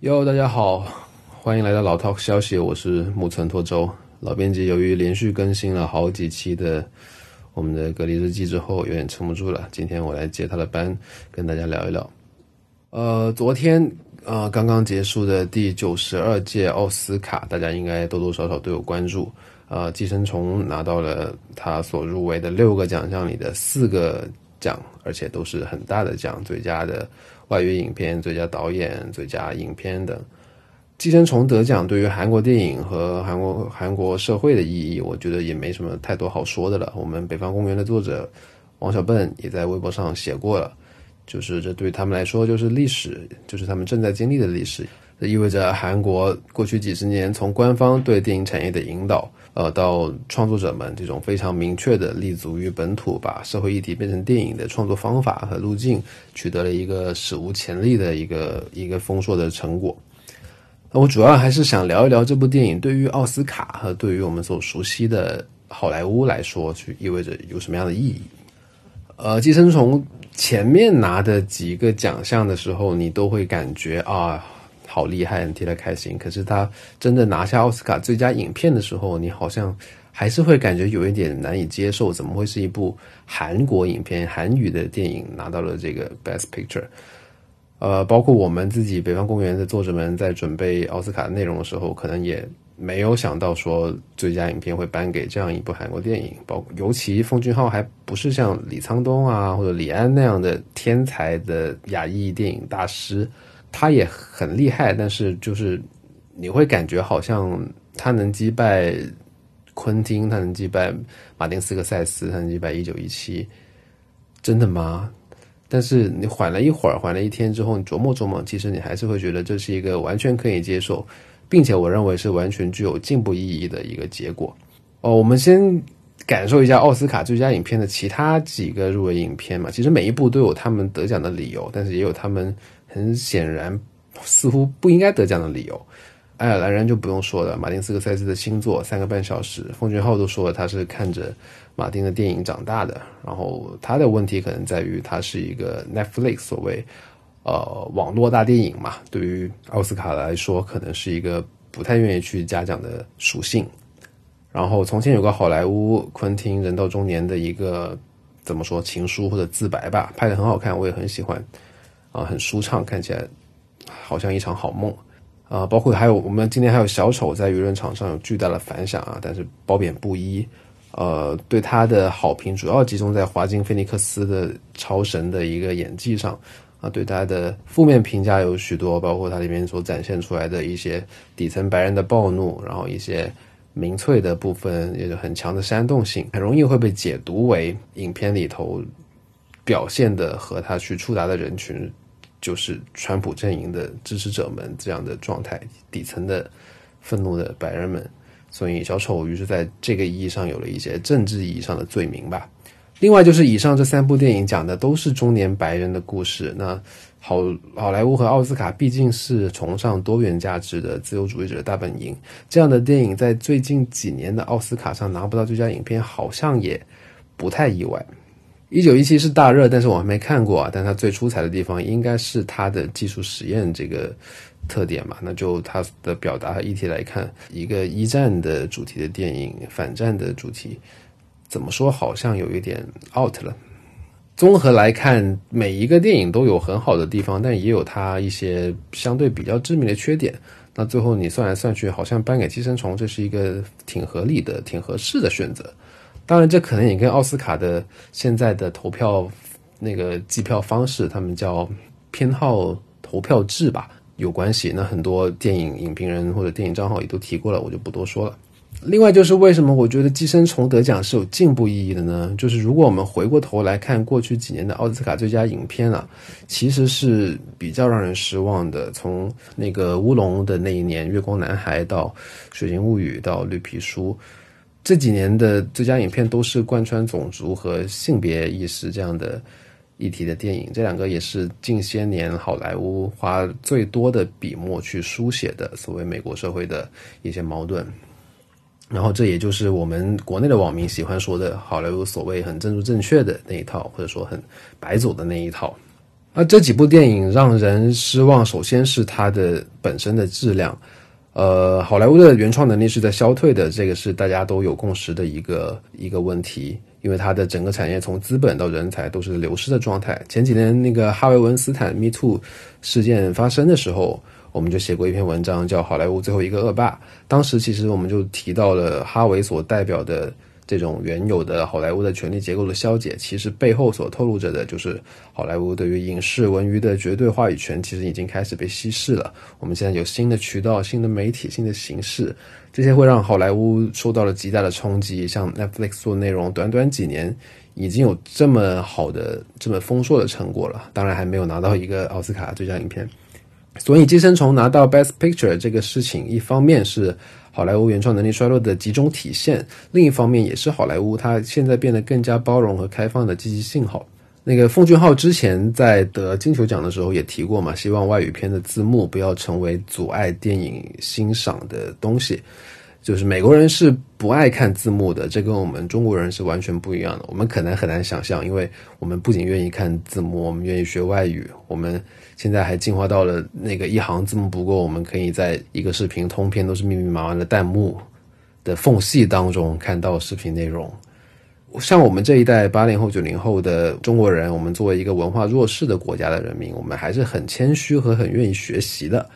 哟，大家好，欢迎来到老 Talk 消息，我是木村拓周老编辑。由于连续更新了好几期的我们的隔离日记之后，有点撑不住了，今天我来接他的班，跟大家聊一聊。呃，昨天呃刚刚结束的第九十二届奥斯卡，大家应该多多少少都有关注。呃，寄生虫拿到了他所入围的六个奖项里的四个奖，而且都是很大的奖，最佳的。外语影片、最佳导演、最佳影片等，《寄生虫》得奖对于韩国电影和韩国韩国社会的意义，我觉得也没什么太多好说的了。我们《北方公园》的作者王小笨也在微博上写过了，就是这对他们来说就是历史，就是他们正在经历的历史。这意味着韩国过去几十年从官方对电影产业的引导。呃，到创作者们这种非常明确的立足于本土，把社会议题变成电影的创作方法和路径，取得了一个史无前例的一个一个丰硕的成果。那我主要还是想聊一聊这部电影对于奥斯卡和对于我们所熟悉的好莱坞来说，去意味着有什么样的意义。呃，寄生虫前面拿的几个奖项的时候，你都会感觉啊。好厉害，很替他开心。可是他真的拿下奥斯卡最佳影片的时候，你好像还是会感觉有一点难以接受。怎么会是一部韩国影片、韩语的电影拿到了这个 Best Picture？呃，包括我们自己《北方公园》的作者们在准备奥斯卡内容的时候，可能也没有想到说最佳影片会颁给这样一部韩国电影。包尤其奉俊昊还不是像李沧东啊或者李安那样的天才的亚裔电影大师。他也很厉害，但是就是你会感觉好像他能击败昆汀，他能击败马丁斯科塞斯，他能击败一九一七，真的吗？但是你缓了一会儿，缓了一天之后，你琢磨琢磨，其实你还是会觉得这是一个完全可以接受，并且我认为是完全具有进步意义的一个结果。哦，我们先感受一下奥斯卡最佳影片的其他几个入围影片嘛。其实每一部都有他们得奖的理由，但是也有他们。很显然，似乎不应该得奖的理由。爱尔兰人就不用说了，马丁斯科塞斯的新作三个半小时，奉俊昊都说了他是看着马丁的电影长大的。然后他的问题可能在于他是一个 Netflix 所谓呃网络大电影嘛，对于奥斯卡来说，可能是一个不太愿意去嘉奖的属性。然后从前有个好莱坞昆汀人到中年的一个怎么说情书或者自白吧，拍的很好看，我也很喜欢。啊，很舒畅，看起来好像一场好梦啊！包括还有我们今天还有小丑在舆论场上有巨大的反响啊，但是褒贬不一。呃，对他的好评主要集中在华金菲尼克斯的超神的一个演技上啊，对他的负面评价有许多，包括他里面所展现出来的一些底层白人的暴怒，然后一些民粹的部分，也有很强的煽动性，很容易会被解读为影片里头表现的和他去触达的人群。就是川普阵营的支持者们这样的状态，底层的愤怒的白人们，所以小丑于是在这个意义上有了一些政治意义上的罪名吧。另外就是以上这三部电影讲的都是中年白人的故事。那好，好莱坞和奥斯卡毕竟是崇尚多元价值的自由主义者的大本营，这样的电影在最近几年的奥斯卡上拿不到最佳影片，好像也不太意外。一九一七是大热，但是我还没看过啊。但它最出彩的地方应该是它的技术实验这个特点嘛。那就它的表达和议题来看，一个一战的主题的电影，反战的主题，怎么说好像有一点 out 了。综合来看，每一个电影都有很好的地方，但也有它一些相对比较致命的缺点。那最后你算来算去，好像颁给《寄生虫》这是一个挺合理的、挺合适的选择。当然，这可能也跟奥斯卡的现在的投票那个计票方式，他们叫偏好投票制吧，有关系。那很多电影影评人或者电影账号也都提过了，我就不多说了。另外，就是为什么我觉得《寄生虫》得奖是有进步意义的呢？就是如果我们回过头来看过去几年的奥斯卡最佳影片啊，其实是比较让人失望的。从那个乌龙的那一年，《月光男孩》到《水形物语》到《绿皮书》。这几年的最佳影片都是贯穿种族和性别意识这样的议题的电影，这两个也是近些年好莱坞花最多的笔墨去书写的所谓美国社会的一些矛盾。然后，这也就是我们国内的网民喜欢说的好莱坞所谓很政治正确的那一套，或者说很白左的那一套。那这几部电影让人失望，首先是它的本身的质量。呃，好莱坞的原创能力是在消退的，这个是大家都有共识的一个一个问题，因为它的整个产业从资本到人才都是流失的状态。前几天那个哈维文斯坦 Me Too 事件发生的时候，我们就写过一篇文章，叫《好莱坞最后一个恶霸》。当时其实我们就提到了哈维所代表的。这种原有的好莱坞的权力结构的消解，其实背后所透露着的就是好莱坞对于影视文娱的绝对话语权，其实已经开始被稀释了。我们现在有新的渠道、新的媒体、新的形式，这些会让好莱坞受到了极大的冲击。像 Netflix 做内容，短短几年已经有这么好的、这么丰硕的成果了，当然还没有拿到一个奥斯卡最佳影片。所以，《寄生虫》拿到 Best Picture 这个事情，一方面是好莱坞原创能力衰落的集中体现，另一方面也是好莱坞它现在变得更加包容和开放的积极信号。那个奉俊昊之前在得金球奖的时候也提过嘛，希望外语片的字幕不要成为阻碍电影欣赏的东西。就是美国人是不爱看字幕的，这跟我们中国人是完全不一样的。我们可能很难想象，因为我们不仅愿意看字幕，我们愿意学外语。我们现在还进化到了那个一行字幕不够，我们可以在一个视频通篇都是密密麻麻的弹幕的缝隙当中看到视频内容。像我们这一代八零后、九零后的中国人，我们作为一个文化弱势的国家的人民，我们还是很谦虚和很愿意学习的。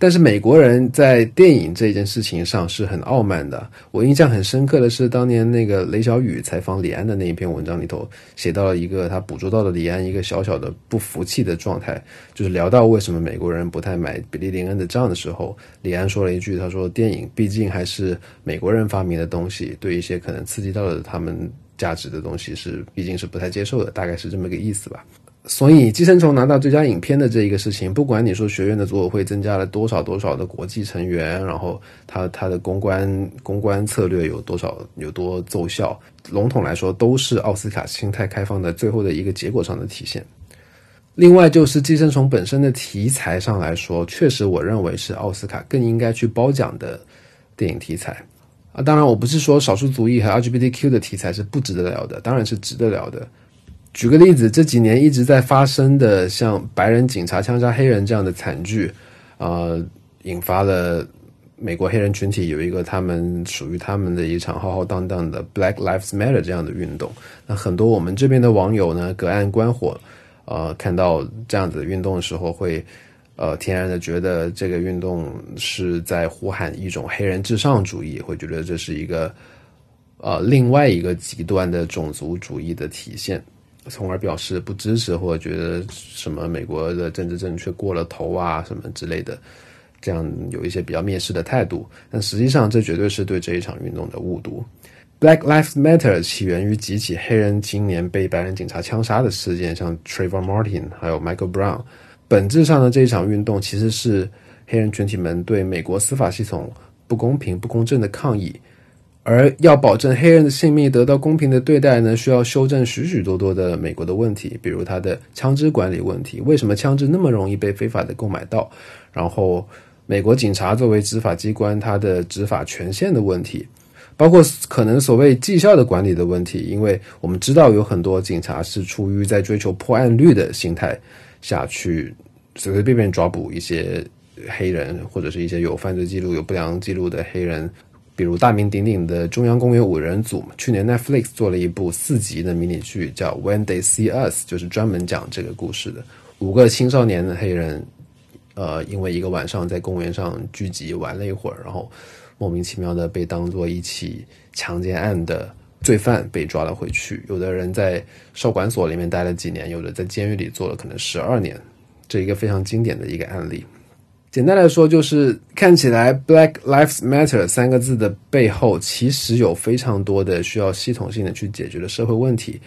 但是美国人在电影这件事情上是很傲慢的。我印象很深刻的是，当年那个雷小雨采访李安的那一篇文章里头，写到了一个他捕捉到的李安一个小小的不服气的状态，就是聊到为什么美国人不太买比利林恩的账的时候，李安说了一句：“他说电影毕竟还是美国人发明的东西，对一些可能刺激到了他们价值的东西是毕竟是不太接受的，大概是这么个意思吧。”所以，《寄生虫》拿到最佳影片的这一个事情，不管你说学院的组委会增加了多少多少的国际成员，然后他他的公关公关策略有多少有多奏效，笼统来说，都是奥斯卡心态开放的最后的一个结果上的体现。另外，就是《寄生虫》本身的题材上来说，确实我认为是奥斯卡更应该去褒奖的电影题材啊。当然，我不是说少数族裔和 LGBTQ 的题材是不值得聊的，当然是值得聊的。举个例子，这几年一直在发生的像白人警察枪杀黑人这样的惨剧，呃，引发了美国黑人群体有一个他们属于他们的一场浩浩荡荡的 Black Lives Matter 这样的运动。那很多我们这边的网友呢，隔岸观火，呃，看到这样子运动的时候，会呃天然的觉得这个运动是在呼喊一种黑人至上主义，会觉得这是一个呃另外一个极端的种族主义的体现。从而表示不支持，或者觉得什么美国的政治正确过了头啊，什么之类的，这样有一些比较蔑视的态度。但实际上，这绝对是对这一场运动的误读。Black Lives Matter 起源于几起黑人青年被白人警察枪杀的事件，像 Trayvon Martin 还有 Michael Brown。本质上呢这一场运动其实是黑人群体们对美国司法系统不公平、不公正的抗议。而要保证黑人的性命得到公平的对待呢，需要修正许许多多的美国的问题，比如他的枪支管理问题，为什么枪支那么容易被非法的购买到？然后，美国警察作为执法机关，他的执法权限的问题，包括可能所谓绩效的管理的问题，因为我们知道有很多警察是出于在追求破案率的心态下去随随便便抓捕一些黑人，或者是一些有犯罪记录、有不良记录的黑人。比如大名鼎鼎的中央公园五人组，去年 Netflix 做了一部四集的迷你剧，叫《When They See Us》，就是专门讲这个故事的。五个青少年的黑人，呃，因为一个晚上在公园上聚集玩了一会儿，然后莫名其妙的被当做一起强奸案的罪犯被抓了回去。有的人在少管所里面待了几年，有的在监狱里做了可能十二年，这一个非常经典的一个案例。简单来说，就是看起来 “Black Lives Matter” 三个字的背后，其实有非常多的需要系统性的去解决的社会问题。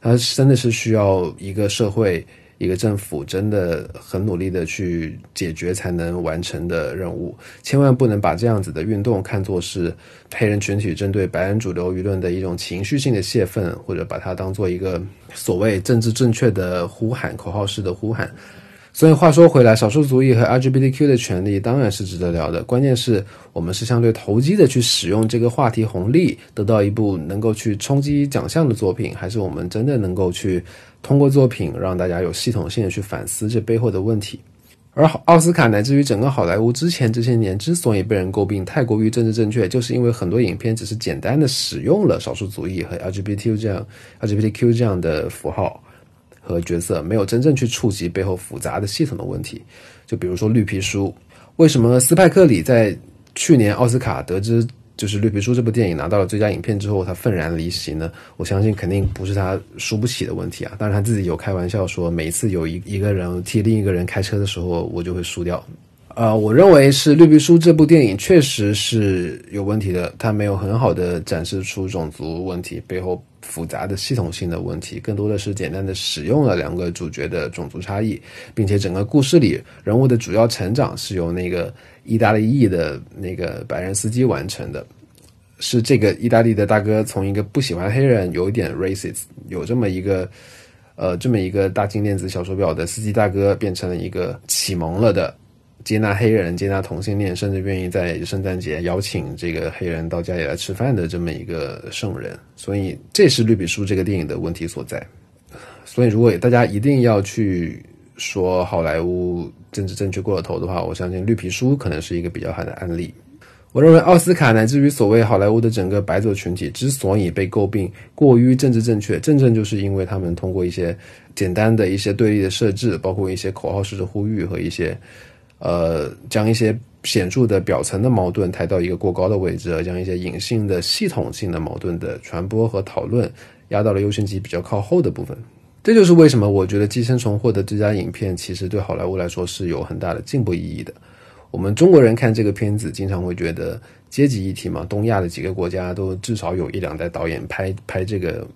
它真的是需要一个社会、一个政府真的很努力的去解决才能完成的任务。千万不能把这样子的运动看作是黑人群体针对白人主流舆论的一种情绪性的泄愤，或者把它当做一个所谓政治正确的呼喊、口号式的呼喊。所以话说回来，少数族裔和 LGBTQ 的权利当然是值得聊的。关键是我们是相对投机的去使用这个话题红利，得到一部能够去冲击奖项的作品，还是我们真的能够去通过作品让大家有系统性的去反思这背后的问题？而奥斯卡乃至于整个好莱坞之前这些年之所以被人诟病太过于政治正确，就是因为很多影片只是简单的使用了少数族裔和 LGBTQ 这样 LGBTQ 这样的符号。和角色没有真正去触及背后复杂的系统的问题，就比如说《绿皮书》，为什么斯派克里在去年奥斯卡得知就是《绿皮书》这部电影拿到了最佳影片之后，他愤然离席呢？我相信肯定不是他输不起的问题啊！当然他自己有开玩笑说，每一次有一一个人替另一个人开车的时候，我就会输掉。呃，我认为是《绿皮书》这部电影确实是有问题的，它没有很好的展示出种族问题背后复杂的系统性的问题，更多的是简单的使用了两个主角的种族差异，并且整个故事里人物的主要成长是由那个意大利裔的那个白人司机完成的，是这个意大利的大哥从一个不喜欢黑人、有一点 racist、有这么一个呃这么一个大金链子小手表的司机大哥，变成了一个启蒙了的。接纳黑人、接纳同性恋，甚至愿意在圣诞节邀请这个黑人到家里来吃饭的这么一个圣人，所以这是《绿皮书》这个电影的问题所在。所以，如果大家一定要去说好莱坞政治正确过了头的话，我相信《绿皮书》可能是一个比较好的案例。我认为奥斯卡乃至于所谓好莱坞的整个白左群体之所以被诟病过于政治正确，正正就是因为他们通过一些简单的一些对立的设置，包括一些口号式的呼吁和一些。呃，将一些显著的表层的矛盾抬到一个过高的位置，而将一些隐性的系统性的矛盾的传播和讨论压到了优先级比较靠后的部分。这就是为什么我觉得《寄生虫》获得最佳影片，其实对好莱坞来说是有很大的进步意义的。我们中国人看这个片子，经常会觉得阶级议题嘛，东亚的几个国家都至少有一两代导演拍拍这个。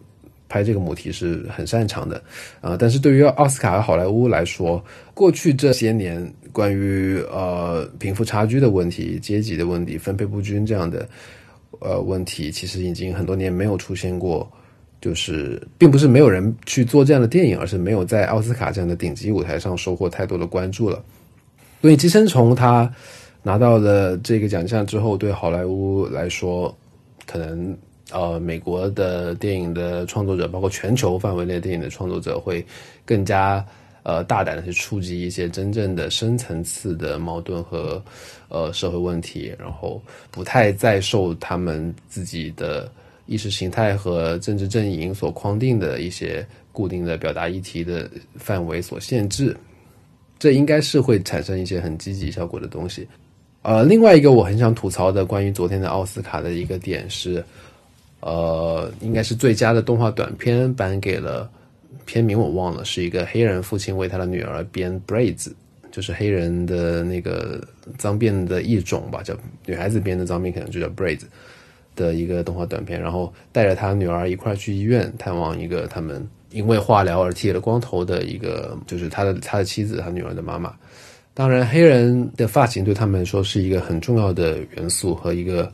拍这个母题是很擅长的，啊，但是对于奥斯卡和好莱坞来说，过去这些年关于呃贫富差距的问题、阶级的问题、分配不均这样的呃问题，其实已经很多年没有出现过。就是并不是没有人去做这样的电影，而是没有在奥斯卡这样的顶级舞台上收获太多的关注了。所以《寄生虫》它拿到了这个奖项之后，对好莱坞来说，可能。呃，美国的电影的创作者，包括全球范围内电影的创作者，会更加呃大胆的去触及一些真正的深层次的矛盾和呃社会问题，然后不太再受他们自己的意识形态和政治阵营所框定的一些固定的表达议题的范围所限制。这应该是会产生一些很积极效果的东西。呃，另外一个我很想吐槽的关于昨天的奥斯卡的一个点是。呃，应该是最佳的动画短片颁给了片名我忘了，是一个黑人父亲为他的女儿编 braids，就是黑人的那个脏辫的一种吧，叫女孩子编的脏辫可能就叫 braids 的一个动画短片，然后带着他女儿一块去医院探望一个他们因为化疗而剃了光头的一个，就是他的他的妻子，他女儿的妈妈。当然，黑人的发型对他们来说是一个很重要的元素和一个。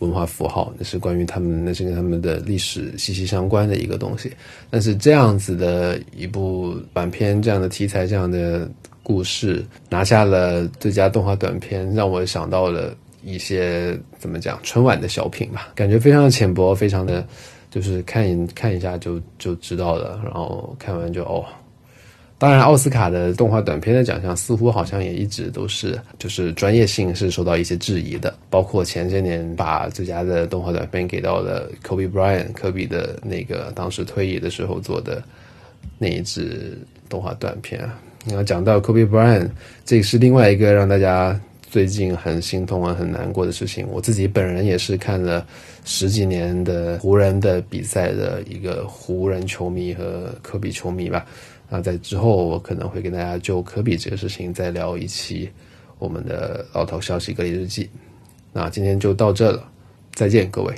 文化符号，那是关于他们，那是跟他们的历史息息相关的一个东西。但是这样子的一部短片，这样的题材，这样的故事，拿下了最佳动画短片，让我想到了一些怎么讲春晚的小品吧，感觉非常的浅薄，非常的，就是看一看一下就就知道了，然后看完就哦。当然，奥斯卡的动画短片的奖项似乎好像也一直都是，就是专业性是受到一些质疑的。包括前些年把最佳的动画短片给到了 Kobe Bryant 科比的那个当时退役的时候做的那一支动画短片。然后讲到 Kobe Bryant，这是另外一个让大家最近很心痛啊、很难过的事情。我自己本人也是看了十几年的湖人的比赛的一个湖人球迷和科比球迷吧。那在之后，我可能会跟大家就科比这个事情再聊一期我们的老头消息隔离日记。那今天就到这了，再见各位。